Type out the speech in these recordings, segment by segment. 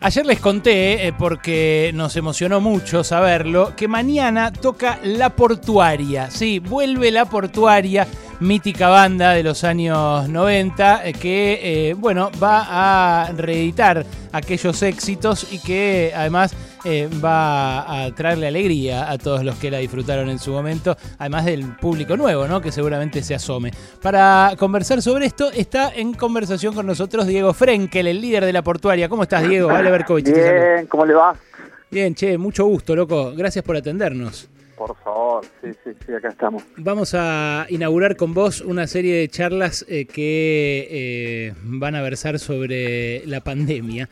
Ayer les conté, eh, porque nos emocionó mucho saberlo, que mañana toca La Portuaria. Sí, vuelve La Portuaria, mítica banda de los años 90, eh, que, eh, bueno, va a reeditar aquellos éxitos y que además va a traerle alegría a todos los que la disfrutaron en su momento, además del público nuevo, ¿no? Que seguramente se asome. Para conversar sobre esto, está en conversación con nosotros Diego Frenkel, el líder de La Portuaria. ¿Cómo estás, Diego? Vale, Bien, ¿cómo le va? Bien, che, mucho gusto, loco. Gracias por atendernos. Por favor, sí, sí, sí, acá estamos. Vamos a inaugurar con vos una serie de charlas eh, que eh, van a versar sobre la pandemia.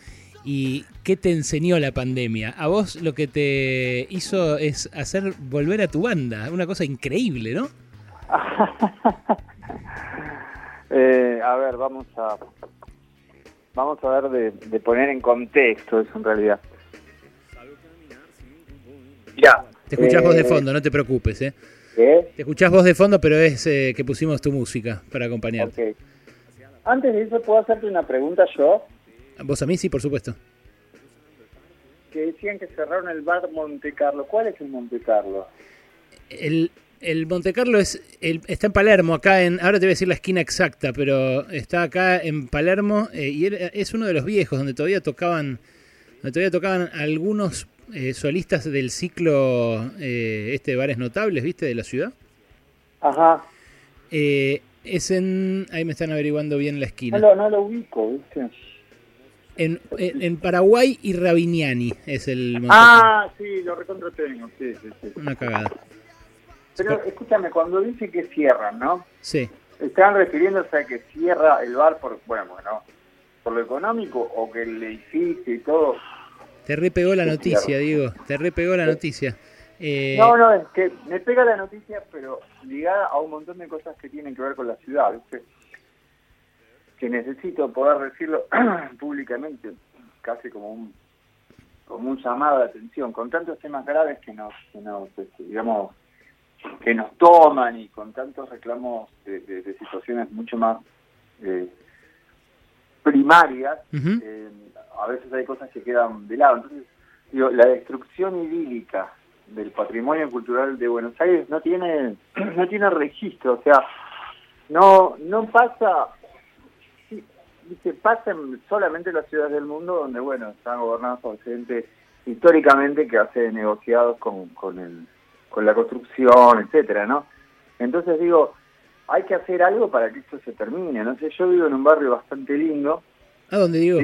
¿Y qué te enseñó la pandemia? A vos lo que te hizo es hacer volver a tu banda. Una cosa increíble, ¿no? Eh, a ver, vamos a vamos a ver de, poner en contexto eso en realidad. Ya. Te escuchás vos de eh, fondo, no te preocupes, ¿eh? ¿Qué? Te escuchás vos de fondo, pero es eh, que pusimos tu música para acompañarte. Antes de eso, ¿puedo hacerte una pregunta yo? ¿Vos a mí? Sí, por supuesto. Que decían que cerraron el bar Monte Carlo. ¿Cuál es el Monte Carlo? El, el Monte Carlo es, está en Palermo, acá en, ahora te voy a decir la esquina exacta, pero está acá en Palermo eh, y es uno de los viejos donde todavía tocaban, donde todavía tocaban algunos eh, solistas del ciclo eh, este de bares notables, ¿viste? De la ciudad. Ajá. es en, ahí me están averiguando bien la esquina. No, no lo ubico, ¿viste? En, en, Paraguay y Rabiniani es el Monte Ah, sí, lo recontra tengo, sí, sí, sí. Una cagada. Pero escúchame, cuando dice que cierran, ¿no? Sí. ¿Están refiriéndose a que cierra el bar por, bueno, bueno, por lo económico o que el edificio y todo? Te repegó la noticia, Diego, te repegó la noticia. Eh... No, no, es que me pega la noticia, pero ligada a un montón de cosas que tienen que ver con la ciudad, ¿viste? Que necesito poder decirlo públicamente, casi como un como un llamado de atención, con tantos temas graves que nos, que nos este, digamos, que nos toman y con tantos reclamos de, situaciones mucho más eh, primarias, eh, a veces hay cosas que quedan de lado. Entonces, digo, la destrucción idílica del patrimonio cultural de Buenos Aires no tiene no tiene registro, o sea, no no pasa dice pasa solamente en las ciudades del mundo donde bueno están gobernadas por gente históricamente que hace negociados con, con el con la construcción, etcétera, ¿no? Entonces digo, hay que hacer algo para que esto se termine. No sé, yo vivo en un barrio bastante lindo. ¿A dónde digo?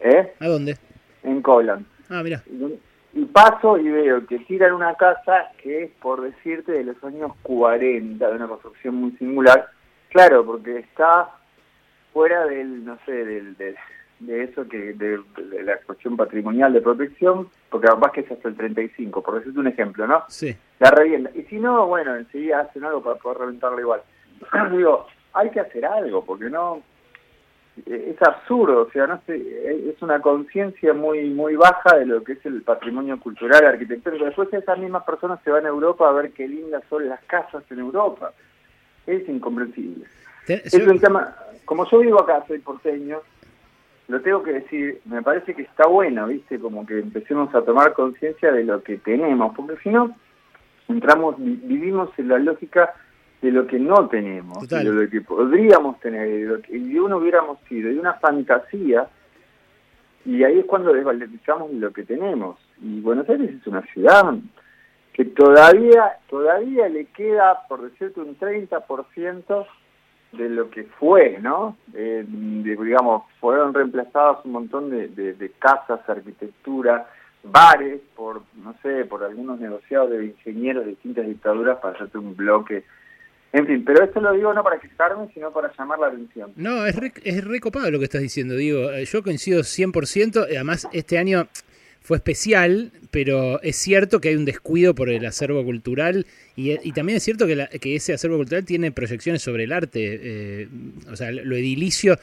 ¿Eh? ¿A dónde? En Coblan. Ah, mira. Y, paso y veo que tiran una casa que es, por decirte, de los años 40, de una construcción muy singular. Claro, porque está fuera del, no sé, del, del de eso que de, la cuestión patrimonial de protección, porque además que es hasta el 35, por decirte un ejemplo, ¿no? Sí. La revienta. Y si no, bueno, enseguida hacen algo para poder reventarla igual. Digo, hay que hacer algo, porque no es absurdo, o sea, no sé, es una conciencia muy muy baja de lo que es el patrimonio cultural, arquitectónico. Después esas mismas personas se van a Europa a ver qué lindas son las casas en Europa. Es incomprensible. Es un tema, como yo vivo acá, soy porteño, lo tengo que decir, me parece que está bueno, ¿viste? Como que empecemos a tomar conciencia de lo que tenemos, porque si no, entramos, vivimos en la lógica de lo que no tenemos, de lo que podríamos tener, de lo que de uno hubiéramos sido, de una fantasía, y ahí es cuando desvalorizamos lo que tenemos. Y Buenos Aires es una ciudad que todavía, todavía le queda, por decirte, un 30% de lo que fue, ¿no? Eh, digamos, fueron reemplazadas un montón de, de, casas, arquitectura, bares, por, no sé, por algunos negociados de ingenieros de distintas dictaduras para hacerte un bloque. En fin, pero esto lo digo no para quejarme, sino para llamar la atención. No, es, re, es recopado lo que estás diciendo, digo. Eh, yo coincido 100%, además este año fue especial, pero es cierto que hay un descuido por el acervo cultural y, también es cierto que, que, ese acervo cultural tiene proyecciones sobre el arte. Eh, o sea, lo edilicio.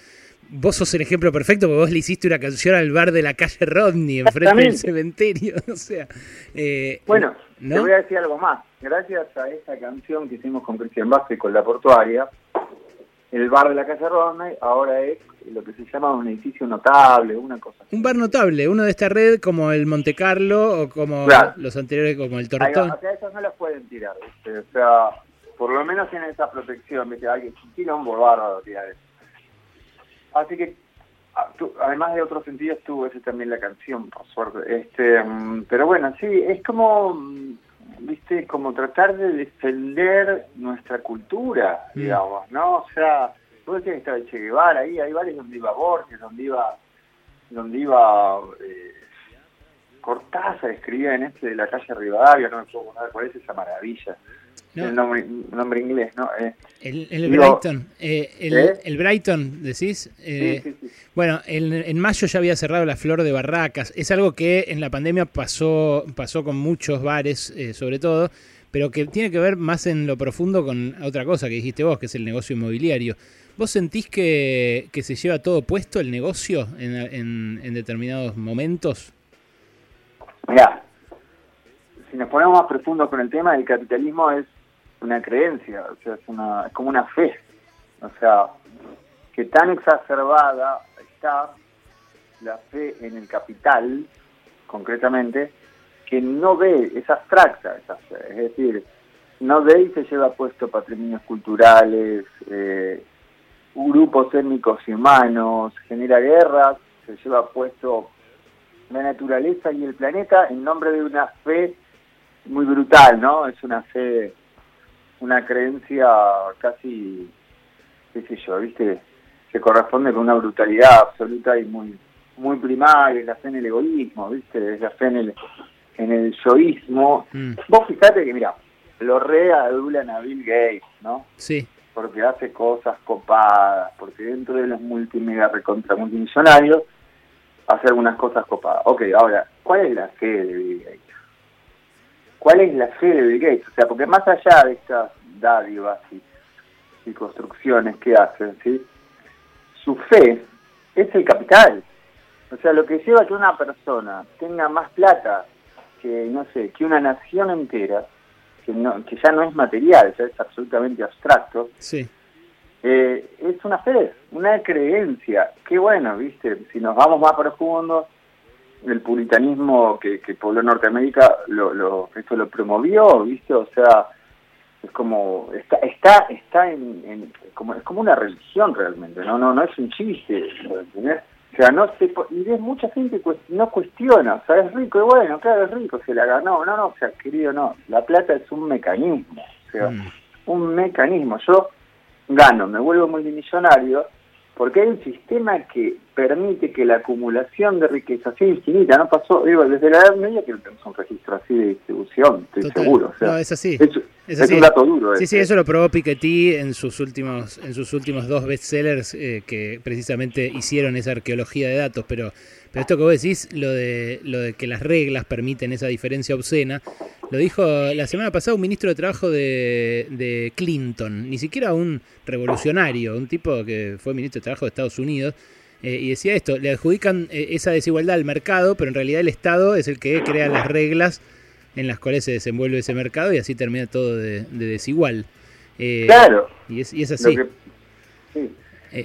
Vos sos el ejemplo perfecto porque vos le hiciste una canción al bar de la calle Rodney enfrente del cementerio. O sea, eh, bueno, te voy a decir algo más. Gracias a esa canción que hicimos con Cristian Vázquez con La Portuaria, el bar de la calle Rodney ahora es lo que se llama un edificio notable, una cosa. Un bar notable, uno de esta red como el Monte Carlo o como los anteriores como el Tortón. O sea, esos no los pueden tirar, o sea, por lo menos tienen esa protección, ¿viste? Hay un bárbaro tirar eso. Así que ah, además de otros sentidos tuvo ese también la canción, por suerte. Este, mm, pero bueno, sí, es como viste, como tratar de defender nuestra cultura, mm. digamos, ¿no? O sea, vos que estaba Che Guevara ahí, hay varios donde iba Borges, donde iba, donde iba eh, Cortázar, escribía en este de la calle Rivadavia, no me puedo acordar cuál es esa maravilla. El nombre, nombre inglés, ¿no? Eh, el, el Brighton, eh, el, ¿Eh? el, Brighton, decís. Eh, sí, sí, sí. Bueno, en, en, mayo ya había cerrado la flor de barracas. Es algo que en la pandemia pasó, pasó con muchos bares, sobre todo, pero que tiene que ver más en lo profundo con otra cosa que dijiste vos, que es el negocio inmobiliario. ¿Vos sentís que, que se lleva todo puesto el negocio en, en, en determinados momentos? Mirá, si nos ponemos más profundo con el tema, el capitalismo es una creencia, o sea, es, una, es como una fe. O sea, que tan exacerbada está la fe en el capital, concretamente, que no ve, es abstracta esa fe. Es decir, no ve y se lleva puesto patrimonios culturales, eh, grupos étnicos y humanos, genera guerras, se lleva puesto la naturaleza y el planeta en nombre de una fe muy brutal, ¿no? Es una fe una creencia casi, qué sé yo, ¿viste? Que corresponde con una brutalidad absoluta y muy muy primaria, es la fe en el egoísmo, ¿viste? Es la fe en el, en el yoísmo. Mm. Vos fijate que, mira, lo readulan a Bill Gates, ¿no? Sí. Porque hace cosas copadas, porque dentro de los multimega recontra multimillonarios hace algunas cosas copadas. Ok, ahora, ¿cuál es la fe de Bill Gates? Cuál es la fe de Bill Gates, o sea, porque más allá de estas dádivas y, construcciones que hacen, ¿sí? su fe es el capital. O sea, lo que lleva a que una persona tenga más plata que, no sé, que una nación entera, que, no, que ya no es material, ya es absolutamente abstracto, sí. Eh, es una fe, una creencia. Qué bueno, ¿viste? Si nos vamos más profundo, el puritanismo que, que pobló Norteamérica lo, lo, esto lo promovió, ¿viste? O sea, es como está está está en, como es como una religión realmente, no no no es un chiste, ¿entendés? O sea, no se y ves mucha gente no cuestiona, o sea, es rico y bueno, claro, es rico, se la ganó, no, no, o sea, querido, no, la plata es un mecanismo, o sea, mm. un mecanismo. Yo gano, me vuelvo multimillonario porque hay un sistema que permite que la acumulación de riqueza sea infinita, no pasó, digo, desde la Edad Media que no tenemos un registro así de distribución, estoy seguro. no, es así. Es, un dato duro. Sí, sí, eso lo probó Piketty en sus últimos, en sus últimos dos bestsellers eh, que precisamente hicieron esa arqueología de datos, pero, pero esto que vos decís, lo de, lo de que las reglas permiten esa diferencia obscena, lo dijo la semana pasada un ministro de Trabajo de, Clinton, ni siquiera un revolucionario, un tipo que fue ministro de Trabajo de Estados Unidos, eh, y decía esto, le adjudican eh, esa desigualdad al mercado, pero en realidad el Estado es el que crea las reglas en las cuales se desenvuelve ese mercado y así termina todo de, desigual. Eh, claro. Y es, y es así. Lo que, sí.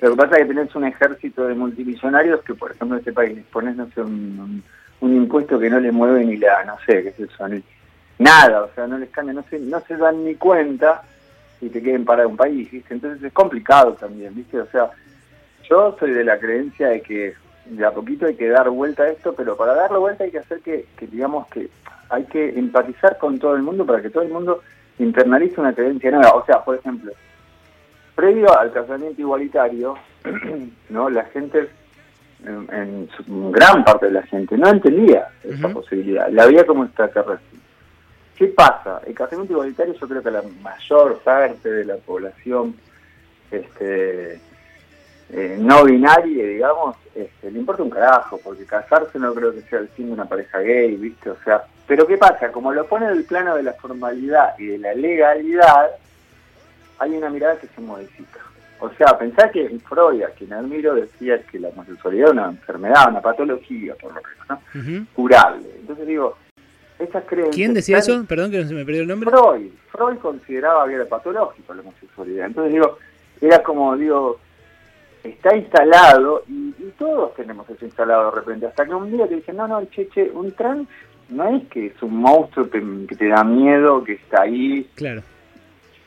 Lo que pasa es que tenés un ejército de multimillonarios que, por ejemplo, en este país les pones, no sé, un, un, impuesto que no le mueve ni la, no sé, qué es eso, nada, o sea, no les cambia, no se, no se dan ni cuenta y te quieren parar un país, ¿viste? Entonces es complicado también, ¿viste? O sea, yo soy de la creencia de que de a poquito hay que dar vuelta a esto, pero para darle vuelta hay que hacer que, que digamos que hay que empatizar con todo el mundo para que todo el mundo internalice una creencia nueva. O sea, por ejemplo, previo al casamiento igualitario, no la gente en, gran parte de la gente no entendía esa posibilidad, la veía como extraterrestre. ¿Qué pasa? El casamiento igualitario yo creo que la mayor parte de la población este, eh, no binaria, digamos, este, le importa un carajo, porque casarse no creo que sea el fin de una pareja gay, ¿viste? O sea, pero ¿qué pasa? Como lo pone en el plano de la formalidad y de la legalidad, hay una mirada que se modifica. O sea, pensá que Freud, a quien admiro, decía que la homosexualidad era una enfermedad, una patología, por lo menos, ¿no? Curable. Entonces digo, ¿Quién decía eso? Perdón que no se me perdió el nombre. Freud. Freud consideraba que era patológico la homosexualidad. Entonces digo, era como, digo, está instalado y, todos tenemos eso instalado de repente, hasta que un día te dicen, no, no, cheche, un trans no es que es un monstruo que, te da miedo, que está ahí, claro.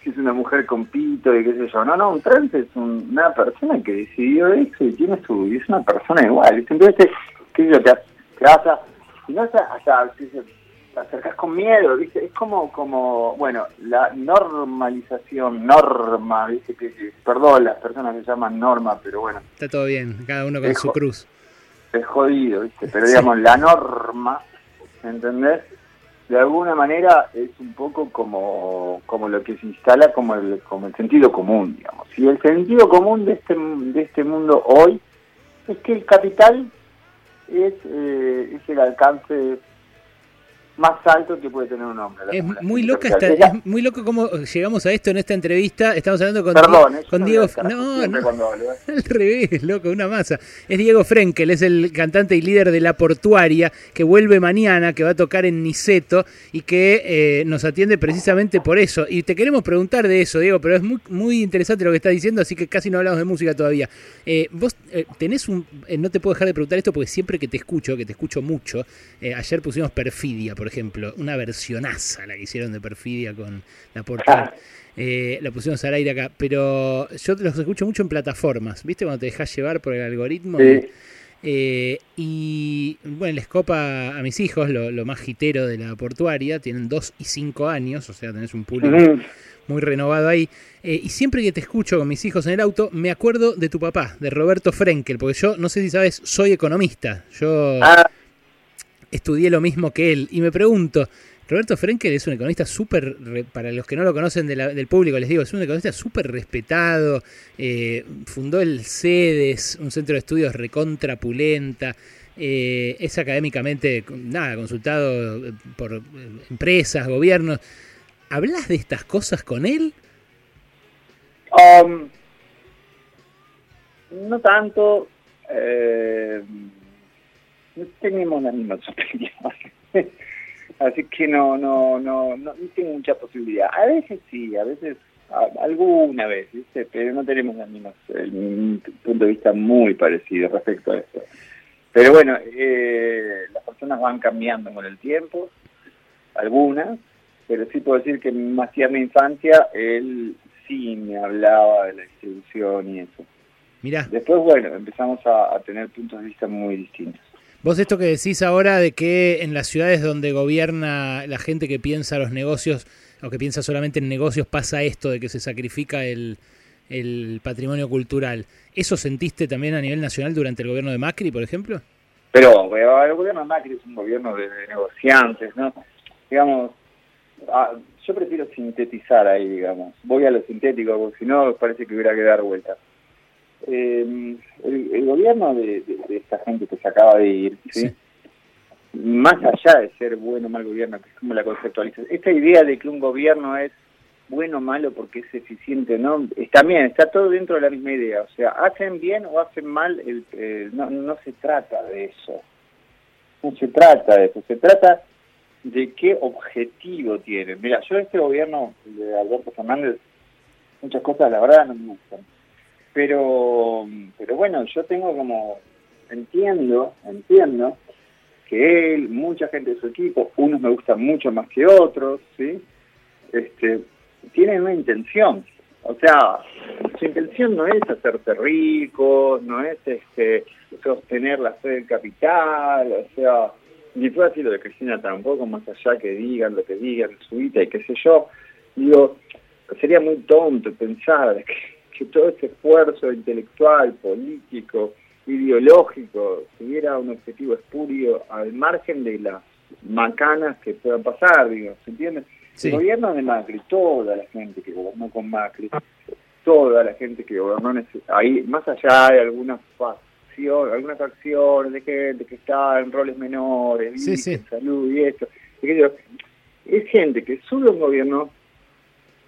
que es una mujer con pito y qué sé yo, no, no, un trans es una persona que decidió eso y tiene su, y es una persona igual, entonces, qué sé yo, te, te vas a, no hasta, hasta acercás con miedo, ¿viste? Es como, como, bueno, la normalización, norma, ¿viste? Que, perdón, las personas se llaman norma, pero bueno. Está todo bien, cada uno con su cruz. Es jodido, ¿viste? Pero digamos, la norma, ¿entendés? De alguna manera es un poco como, como lo que se instala como el, como el sentido común, digamos. Y el sentido común de este, de este mundo hoy es que el capital es, eh, es el alcance más alto que puede tener un hombre. Es muy loca esta, es muy loco cómo llegamos a esto en esta entrevista. Estamos hablando con, con Diego. No, no, al revés, loco, una masa. Es Diego Frenkel, es el cantante y líder de La Portuaria, que vuelve mañana, que va a tocar en Niceto y que eh, nos atiende precisamente por eso. Y te queremos preguntar de eso, Diego, pero es muy, muy interesante lo que estás diciendo, así que casi no hablamos de música todavía. Eh, vos eh, tenés un. no te puedo dejar de preguntar esto porque siempre que te escucho, que te escucho mucho, ayer pusimos Perfidia, por ejemplo, una versionaza la que hicieron de Perfidia con la portada. Eh, la pusimos al aire acá, pero yo los escucho mucho en plataformas, ¿viste? Cuando te dejas llevar por el algoritmo. Eh, y bueno, les copa a mis hijos lo, más gitero de la portuaria, tienen 2 y 5 años, o sea, tenés un público muy renovado ahí. Eh, y siempre que te escucho con mis hijos en el auto, me acuerdo de tu papá, de Roberto Frenkel, porque yo, no sé si sabes, soy economista. Yo ah estudié lo mismo que él. Y me pregunto, Roberto Frenkel es un economista súper, para los que no lo conocen del público, les digo, es un economista súper respetado, eh, fundó el CEDES, un centro de estudios recontrapulenta, eh, es académicamente, nada, consultado por empresas, gobiernos. ¿Hablas de estas cosas con él? Um, no tanto. Eh no tenemos las mismas opiniones. Así que no, no, no, no, tengo mucha posibilidad. A veces sí, a veces, alguna vez, pero no tenemos las mismas, el, punto de vista muy parecido respecto a eso. Pero bueno, eh, las personas van cambiando con el tiempo, algunas, pero sí puedo decir que más mi infancia, él sí me hablaba de la distribución y eso. Mira. Después, bueno, empezamos a tener puntos de vista muy distintos. Vos esto que decís ahora de que en las ciudades donde gobierna la gente que piensa los negocios o que piensa solamente en negocios pasa esto de que se sacrifica el, patrimonio cultural. ¿Eso sentiste también a nivel nacional durante el gobierno de Macri, por ejemplo? Pero el gobierno de Macri es un gobierno de, negociantes, ¿no? Digamos, ah, yo prefiero sintetizar ahí, digamos. Voy a lo sintético, porque si no parece que hubiera que dar vueltas eh, el, gobierno de, esta gente que se acaba de ir, más allá de ser bueno o mal gobierno, que es como la conceptualización, esta idea de que un gobierno es bueno o malo porque es eficiente, ¿no? Bien, está todo dentro de la misma idea. O sea, hacen bien o hacen mal, el, no, no se trata de eso. No se trata de eso, se trata de qué objetivo tienen. Mira, yo este gobierno de Alberto Fernández, muchas cosas la verdad no me gustan pero, pero bueno, yo tengo como, entiendo, entiendo que él, mucha gente de su equipo, unos me gustan mucho más que otros, ¿sí? Este, tienen una intención. O sea, su intención no es hacerse rico, no es este sostener la fe del capital, o sea, ni fue así lo de Cristina tampoco, más allá que digan lo que digan, su vida y qué sé yo. Digo, sería muy tonto pensar que que todo ese esfuerzo intelectual, político, ideológico tuviera un objetivo espurio al margen de las macanas que puedan pasar, digo, ¿se entiende? El gobierno de Macri, toda la gente que gobernó con Macri, toda la gente que gobernó ahí, más allá de algunas facciones, algunas facciones de gente que está en roles menores, salud y esto, es gente que sube un gobierno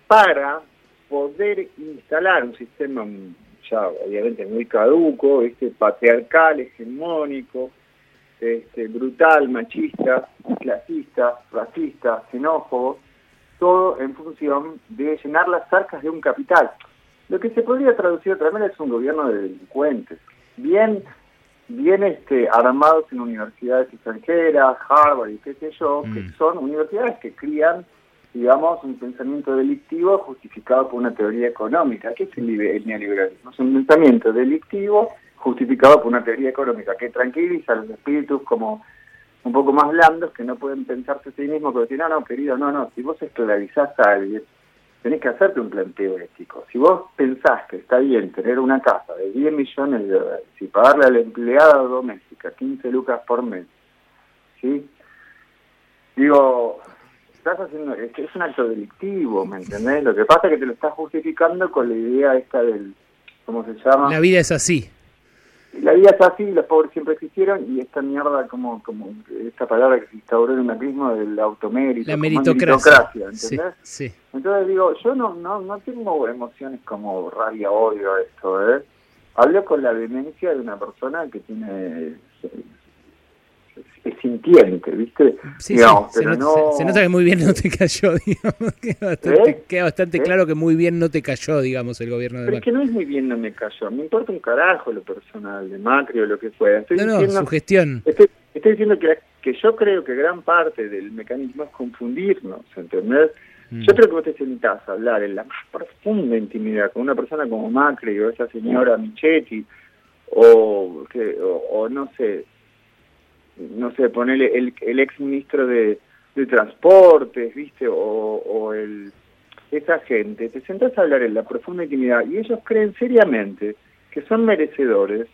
para poder instalar un sistema ya obviamente muy caduco, este patriarcal, hegemónico, este, brutal, machista, clasista, racista, xenófobo, todo en función de llenar las arcas de un capital. lo que se podría traducir otra vez es un gobierno de delincuentes, bien, bien este, armados en universidades extranjeras, Harvard y qué sé yo, que Mm. son universidades que crían, digamos, un pensamiento delictivo justificado por una teoría económica. ¿Qué es el, el neoliberalismo? Es un pensamiento delictivo justificado por una teoría económica que tranquiliza a los espíritus como un poco más blandos que no pueden pensarse a sí mismos, que decir, no, no, querido, no, no, si vos esclavizás a alguien, tenés que hacerte un planteo ético. Si vos pensás que está bien tener una casa de 10 millones de dólares y pagarle a la empleada doméstica 15 lucas por mes, ¿sí? Digo, estás haciendo, es, un acto delictivo, ¿me entendés? Lo que pasa es que te lo estás justificando con la idea esta del, ¿cómo se llama? La vida es así. La vida es así, los pobres siempre existieron y esta mierda, como como esta palabra que se instauró en el macrismo del automérito, La meritocracia. Sí, ¿entendés? sí. Entonces digo, yo no no no tengo emociones como rabia, odio a esto, ¿eh? Hablo con la demencia de una persona que tiene sintiente, ¿viste? Sí, Digamos, sí, se, pero nota, no... se- nota que muy bien no te cayó, digamos. Queda bastante, ¿Eh? queda bastante ¿Eh? claro que muy bien no te cayó, digamos, el gobierno de Pero es Macri. que no es muy bien, no me cayó. Me importa un carajo lo personal de Macri o lo que fuera. Estoy No, no, diciendo su gestión. Estoy, estoy diciendo que, que yo creo que gran parte del mecanismo es confundirnos, ¿entendés? Mm. Yo creo que vos te sentás a hablar en la más profunda intimidad con una persona como Macri o esa señora Michetti o, que, o, o no sé, no sé, ponerle el, el ex ministro de, de Transportes, ¿viste? O, o el esa gente, te sentás a hablar en la profunda intimidad y ellos creen seriamente que son merecedores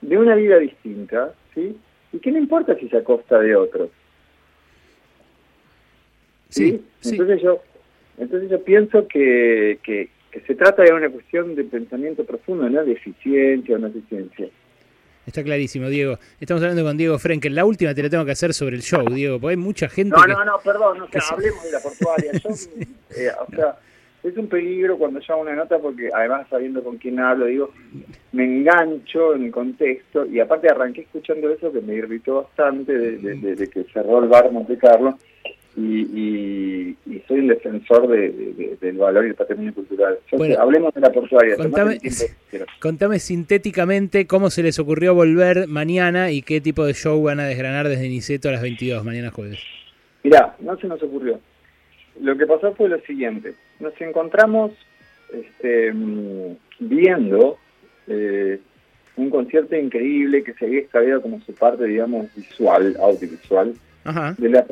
de una vida distinta, ¿sí? Y que no importa si se a costa de otros. Sí, sí. Entonces yo entonces yo pienso que, que, que se trata de una cuestión de pensamiento profundo, no de eficiencia o no eficiencia. Está clarísimo, Diego. Estamos hablando con Diego Frenkel. La última te la tengo que hacer sobre el show, Diego, porque hay mucha gente No, que... no, no, perdón, o sea, hablemos de la portuaria. Yo, eh, o sea, es un peligro cuando yo hago una nota porque además sabiendo con quién hablo, digo, me engancho en el contexto y aparte arranqué escuchando eso que me irritó bastante de, de- de- de que cerró el bar Monte Carlo y, y- y soy un defensor de- de- de- del valor y el patrimonio cultural. Yo Bueno, sé, hablemos de la portuaria. contame- el. Contame sintéticamente cómo se les ocurrió volver mañana y qué tipo de show van a desgranar desde Niceto a las 22, mañana jueves. Mirá, no se nos ocurrió. Lo que pasó fue lo siguiente. Nos encontramos este, viendo eh, un concierto increíble que se había extraído como su parte, digamos, visual, audiovisual, Ajá. de la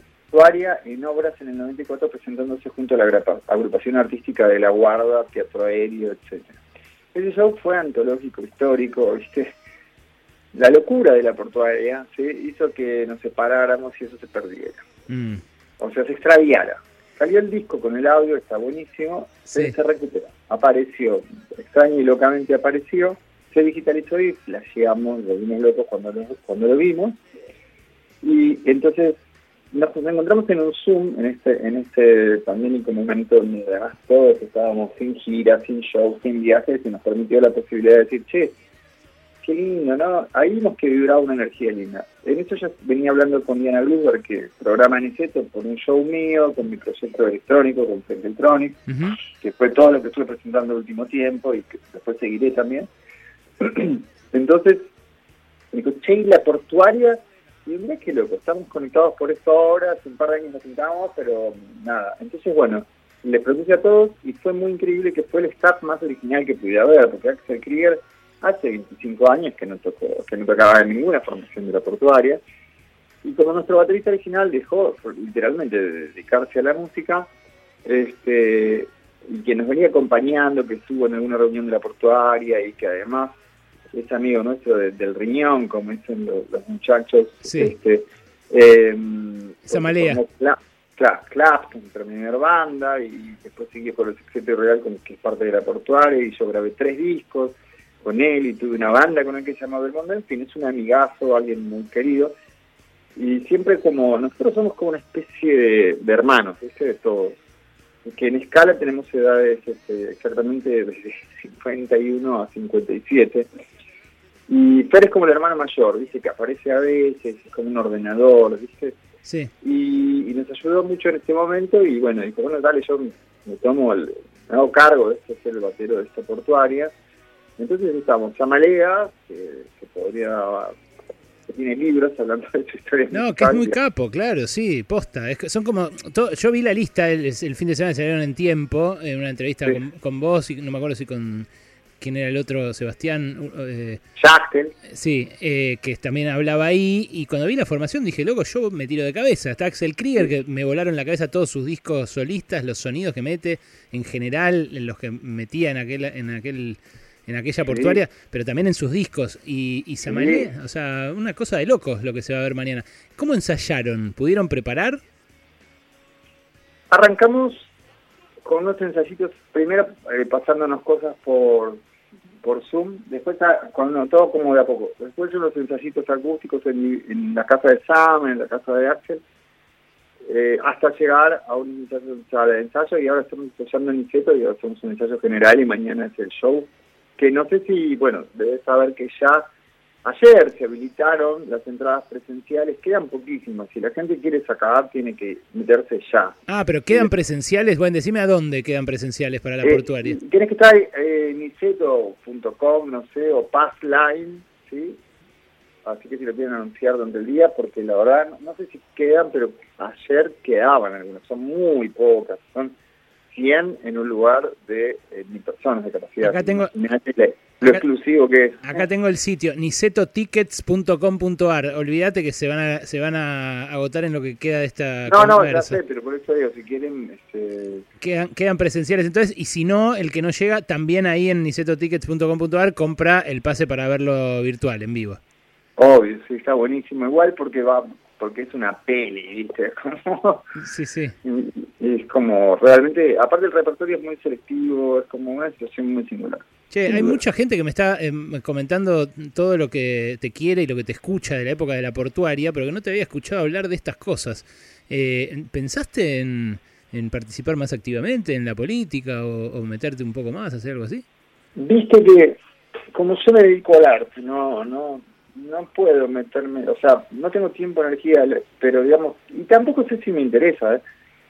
en obras en el 94 presentándose junto a la agrupación artística de La Guarda, Teatro Aéreo, etcétera. Ese show fue antológico, histórico, ¿viste? La locura de la portuaria ¿sí? hizo que nos separáramos y eso se perdiera Mm. o sea, se extraviara. Salió el disco con el audio, está buenísimo, Sí. se, se recuperó. Apareció, extraño y locamente apareció, se digitalizó y flasheamos, lo vimos locos cuando lo, cuando lo vimos. Y entonces nos encontramos en un Zoom, en este, en este pandémico momento donde además todos estábamos sin gira, sin show, sin viajes, y nos permitió la posibilidad de decir, che, qué lindo, ¿no? Ahí vimos que vibraba una energía linda. En eso yo venía hablando con Diana Gruber, que programa Niceto por un show mío, con mi proyecto electrónico, con Fake Electronic, que fue todo lo que estuve presentando el último tiempo y que después seguiré también. Entonces, me dijo, che, ¿y la portuaria? Y mira qué loco, estamos conectados por esto ahora, hace un par de años nos sentamos, pero nada. Entonces, bueno, le propuse a todos y fue muy increíble que fue el staff más original que pudiera haber, porque Axel Krieger hace 25 años que no tocó, que no tocaba en ninguna formación de la portuaria. Y como nuestro baterista original dejó literalmente de dedicarse a la música, este y que nos venía acompañando, que estuvo en alguna reunión de la portuaria y que además es amigo nuestro de- del riñón, como dicen los, los muchachos. Sí. Este, eh, Esa malea. formó Cla- Cla- Clapton, mi primera banda, y después siguió con el Sexteto Real, con, que es parte de la portuaria, y yo grabé tres discos con él, y tuve una banda con él que se llama Belmondo, en fin, es un amigazo, alguien muy querido, y siempre como, nosotros somos como una especie de, de hermanos, ¿viste? de todos, que en escala tenemos edades este, exactamente desde 51 a 57, y Fer es como el hermano mayor, dice que aparece a veces, es como un ordenador, ¿viste? Sí. y, y nos ayudó mucho en este momento y bueno, dijo, bueno, dale, yo me, me tomo el, me hago cargo de este ser el batero de esta portuaria. Entonces estamos Chamalea, que, que podría que tiene libros hablando de su historia. No, que es muy capo, claro, sí, posta. Es que son como. yo vi la lista el, el, fin de semana, salieron en tiempo, en una entrevista con, con, vos, y no me acuerdo si con. ¿Quién era el otro? Sebastián. Eh, Sí, eh, que también hablaba ahí. Y cuando vi la formación dije, loco, yo me tiro de cabeza. Está Axel Krieger, que me volaron la cabeza todos sus discos solistas, los sonidos que mete, en general, los que metía en aquel, en aquel en aquella portuaria, pero también en sus discos. Y, y o sea, una cosa de locos lo que se va a ver mañana. ¿Cómo ensayaron? ¿Pudieron preparar? Arrancamos con unos ensayitos, primero eh, pasándonos cosas por, por Zoom, después cuando todo como de a poco. Después unos ensayitos acústicos en, la casa de Sam, en la casa de Axel, eh, hasta llegar a un ensayo, de ensayo y ahora estamos ensayando en Niceto y ahora hacemos un ensayo general y mañana es el show que no sé si, bueno, debes saber que ya ayer se habilitaron las entradas presenciales, quedan poquísimas. Si la gente quiere sacar, tiene que meterse ya. Ah, pero quedan presenciales. Bueno, decime a dónde quedan presenciales para la eh, portuaria. Tienes que estar en niceto.com, no sé, o Passline, ¿sí? Así que si lo quieren anunciar durante el día, porque la verdad, no, sé si quedan, pero ayer quedaban algunas, son muy pocas. Son 100 en un lugar de eh, mil personas de capacidad. Acá tengo... Lo exclusivo que es. Acá tengo el sitio nisetotickets.com.ar. Olvídate que se van a se van a agotar en lo que queda de esta No, no, ya sé, pero por eso digo, si quieren este... quedan, quedan presenciales entonces y si no, el que no llega también ahí en nisetotickets.com.ar compra el pase para verlo virtual en vivo. Obvio, sí, está buenísimo igual porque va porque es una peli, ¿viste? Como, sí, sí. Es como realmente, aparte el repertorio es muy selectivo, es como una situación muy singular. Che, hay mucha gente que me está em, comentando todo lo que te quiere y lo que te escucha de la época de la portuaria, pero que no te había escuchado hablar de estas cosas. Eh, ¿Pensaste en, participar más activamente en la política o, meterte un poco más, hacer algo así? Viste que como yo me dedico al arte, no, no, no puedo meterme, o sea, no tengo tiempo, energía, pero digamos, y tampoco sé si me interesa. ¿eh?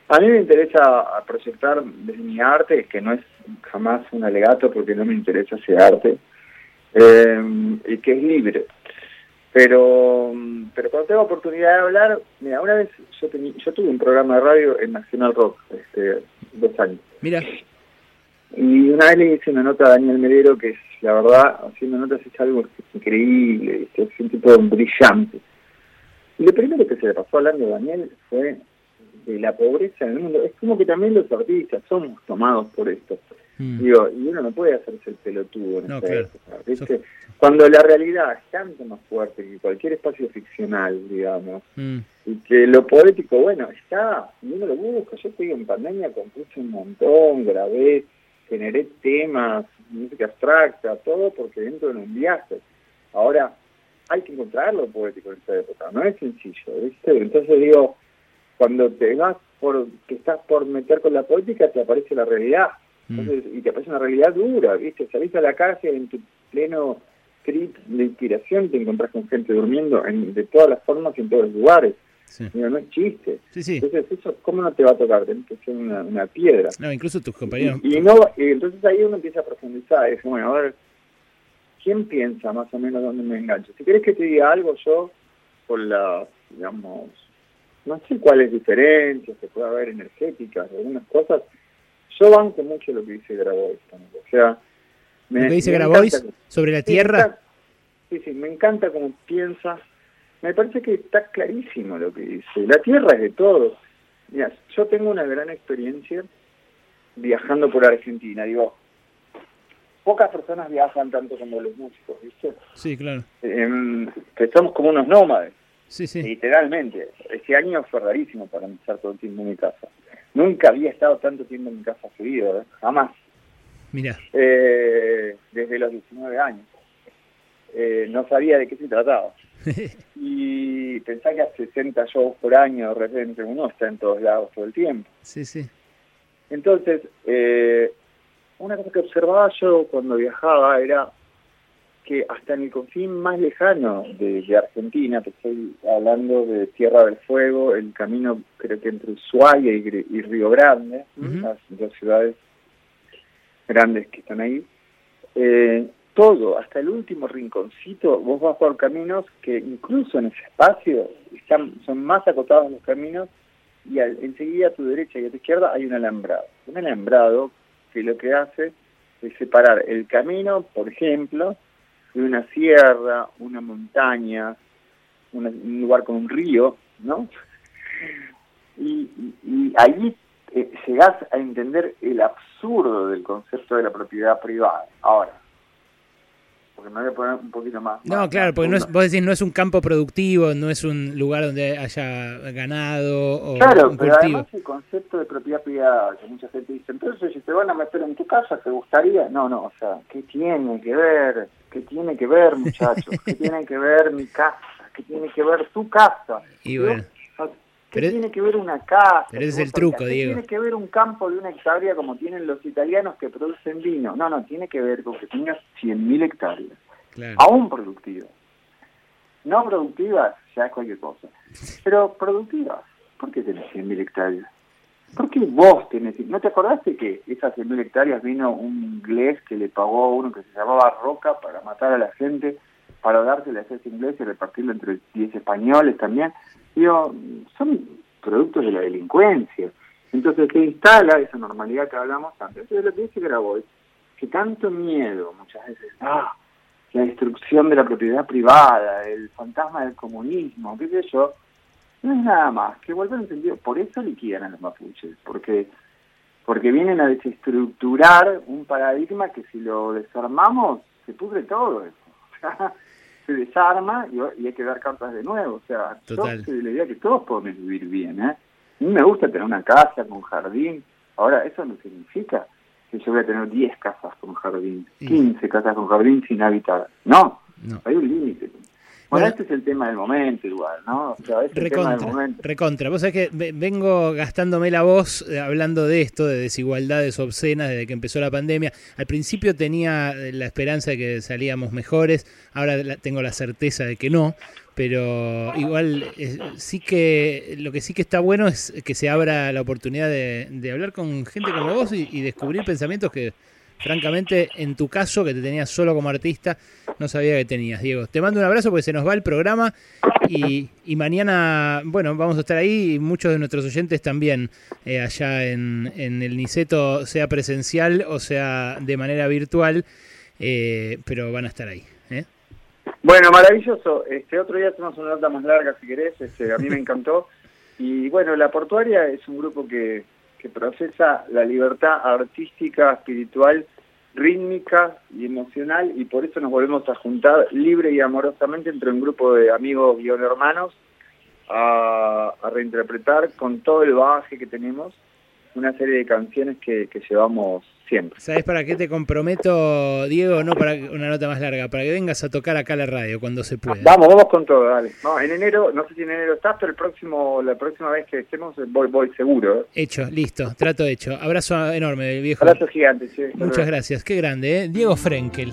A mí me interesa proyectar desde mi arte, que no es jamás un alegato porque no me interesa ese arte, eh, y que es libre. Pero pero cuando tengo oportunidad de hablar, mira, una vez yo, yo tuve un programa de radio en Nacional Rock, este, dos años. Mira. Y una vez le hice una nota a Daniel Medero que es, la verdad, haciendo notas es algo increíble, es un tipo brillante. Y lo primero que se le pasó hablando a Daniel fue de la pobreza en el mundo. Es como que también los artistas somos tomados por esto. Mm. Digo, y uno no puede hacerse el pelotudo en no, claro. Cuando la realidad es tanto más fuerte que cualquier espacio ficcional, digamos, mm. y que lo poético, bueno, está, y uno lo busca. Yo estoy en pandemia, compuse un montón, grabé, generé temas, música abstracta, todo porque dentro de un viaje. Ahora, hay que encontrar lo poético en esta época, no es sencillo, ¿viste? Entonces digo, cuando te vas por, que estás por meter con la poética, te aparece la realidad. Mm. y te aparece una realidad dura, ¿viste? Salís a la calle en tu pleno trip de inspiración te encontrás con gente durmiendo en, de todas las formas y en todos los lugares. No es chiste. Entonces, eso, ¿cómo no te va a tocar? Tienes que ser una, piedra. No, incluso tus compañeros. Y, no, entonces ahí uno empieza a profundizar. Es bueno, a ver, ¿quién piensa más o menos dónde me engancho? Si querés que te diga algo, yo, por la, digamos, no sé cuáles diferencias que puede haber energéticas, algunas cosas. Yo banco mucho lo que dice Grabois. O sea, me, ¿Lo que dice Grabois sobre la Tierra? Sí, sí, me encanta cómo piensa me parece que está clarísimo lo que dice. La tierra es de todos. Mira, yo tengo una gran experiencia viajando por Argentina. Digo, pocas personas viajan tanto como los músicos, ¿viste? Sí, claro. Eh, que somos como unos nómades. Sí, sí. Literalmente. Este año fue rarísimo para estar todo el tiempo en mi casa. Nunca había estado tanto tiempo en mi casa seguido, ¿eh? jamás. Mira. Eh, desde los 19 años. Eh, no sabía de qué se trataba. y pensá que a 60 shows por año, de repente uno está en todos lados todo el tiempo. Sí, sí. Entonces, eh, una cosa que observaba yo cuando viajaba era que hasta en el confín más lejano de, Argentina, te estoy hablando de Tierra del Fuego, el camino creo que entre Ushuaia y, Río Grande, las dos ciudades grandes que están ahí, eh, todo, hasta el último rinconcito, vos vas por caminos que incluso en ese espacio están, son más acotados los caminos y enseguida a tu derecha y a tu izquierda hay un alambrado. Un alambrado que lo que hace es separar el camino, por ejemplo, de una sierra, una montaña, un lugar con un río, ¿no? Y, y, ahí eh, llegás a entender el absurdo del concepto de la propiedad privada. Ahora, porque me voy a poner un poquito más. No, claro, porque no es, vos decís, no es un campo productivo, no es un lugar donde haya ganado o Claro, pero además el concepto de propiedad privada, que mucha gente dice, entonces si te van a meter en tu casa, ¿te gustaría? No, no, o sea, ¿qué tiene que ver? ¿Qué tiene que ver, muchachos? ¿Qué tiene que ver mi casa? ¿Qué tiene que ver tu casa? Y bueno. ¿Qué tiene que ver una casa? Pero es el truco, ¿Qué tiene que ver un campo de una hectárea como tienen los italianos que producen vino? No, no, tiene que ver con que tengas 100.000 hectáreas. Aún productivas. No productivas, ya es cualquier cosa. Pero productivas, ¿por qué tenés 100.000 hectáreas? ¿Por qué vos tenés? ¿No te acordaste que esas 100.000 hectáreas vino un inglés que le pagó a uno que se llamaba Roca para matar a la gente, para dársela a ese inglés y repartirlo entre 10 españoles también? Son productos de la delincuencia. Entonces se instala esa normalidad que hablamos antes. Entonces lo que dice Grabois, que tanto miedo muchas veces, ah, la destrucción de la propiedad privada, el fantasma del comunismo, qué sé yo, no es nada más que volver en sentido. Por eso liquidan a los mapuches, porque porque vienen a desestructurar un paradigma que si lo desarmamos se pudre todo eso. se desarma y, hay que dar cartas de nuevo. O sea, yo soy la idea que todos podemos vivir bien. ¿eh? A mí me gusta tener una casa con jardín. Ahora, eso no significa que yo voy a tener 10 casas con jardín, 15 casas con jardín sin habitar. No, no. hay un límite. Bueno, este es el tema del momento igual, ¿no? O sea, este recontra, tema del momento. recontra. Vos sabés que vengo gastándome la voz eh, hablando de esto, de desigualdades obscenas desde que empezó la pandemia. Al principio tenía eh, la esperanza de que salíamos mejores, ahora tengo la certeza de que no, pero igual eh, sí que lo que sí que está bueno es que se abra la oportunidad de, hablar con gente como vos y descubrir pensamientos que francamente, en tu caso, que te tenías solo como artista, no sabía que tenías, Diego. Te mando un abrazo porque se nos va el programa y, mañana, bueno, vamos a estar ahí y muchos de nuestros oyentes también eh, allá en, el Niceto, sea presencial o sea de manera virtual, eh, pero van a estar ahí. ¿eh? Bueno, maravilloso. Este otro día tenemos una nota más larga si querés, este, a mí me encantó. Y bueno, La Portuaria es un grupo que que procesa la libertad artística, espiritual, rítmica y emocional y por eso nos volvemos a juntar libre y amorosamente entre un grupo de amigos guion hermanos a, reinterpretar con todo el bagaje que tenemos una serie de canciones que, que llevamos siempre. ¿Sabes para qué te comprometo, Diego? No para una nota más larga, para que vengas a tocar acá la radio cuando se pueda. Vamos, vamos con todo, dale. No, en enero, no sé si en enero estás, pero el próximo, la próxima vez que estemos voy, voy seguro. ¿eh? Hecho, listo, trato hecho. Abrazo enorme, viejo. Abrazo gigante, sí. Muchas gracias, qué grande, ¿eh? Diego Frenkel.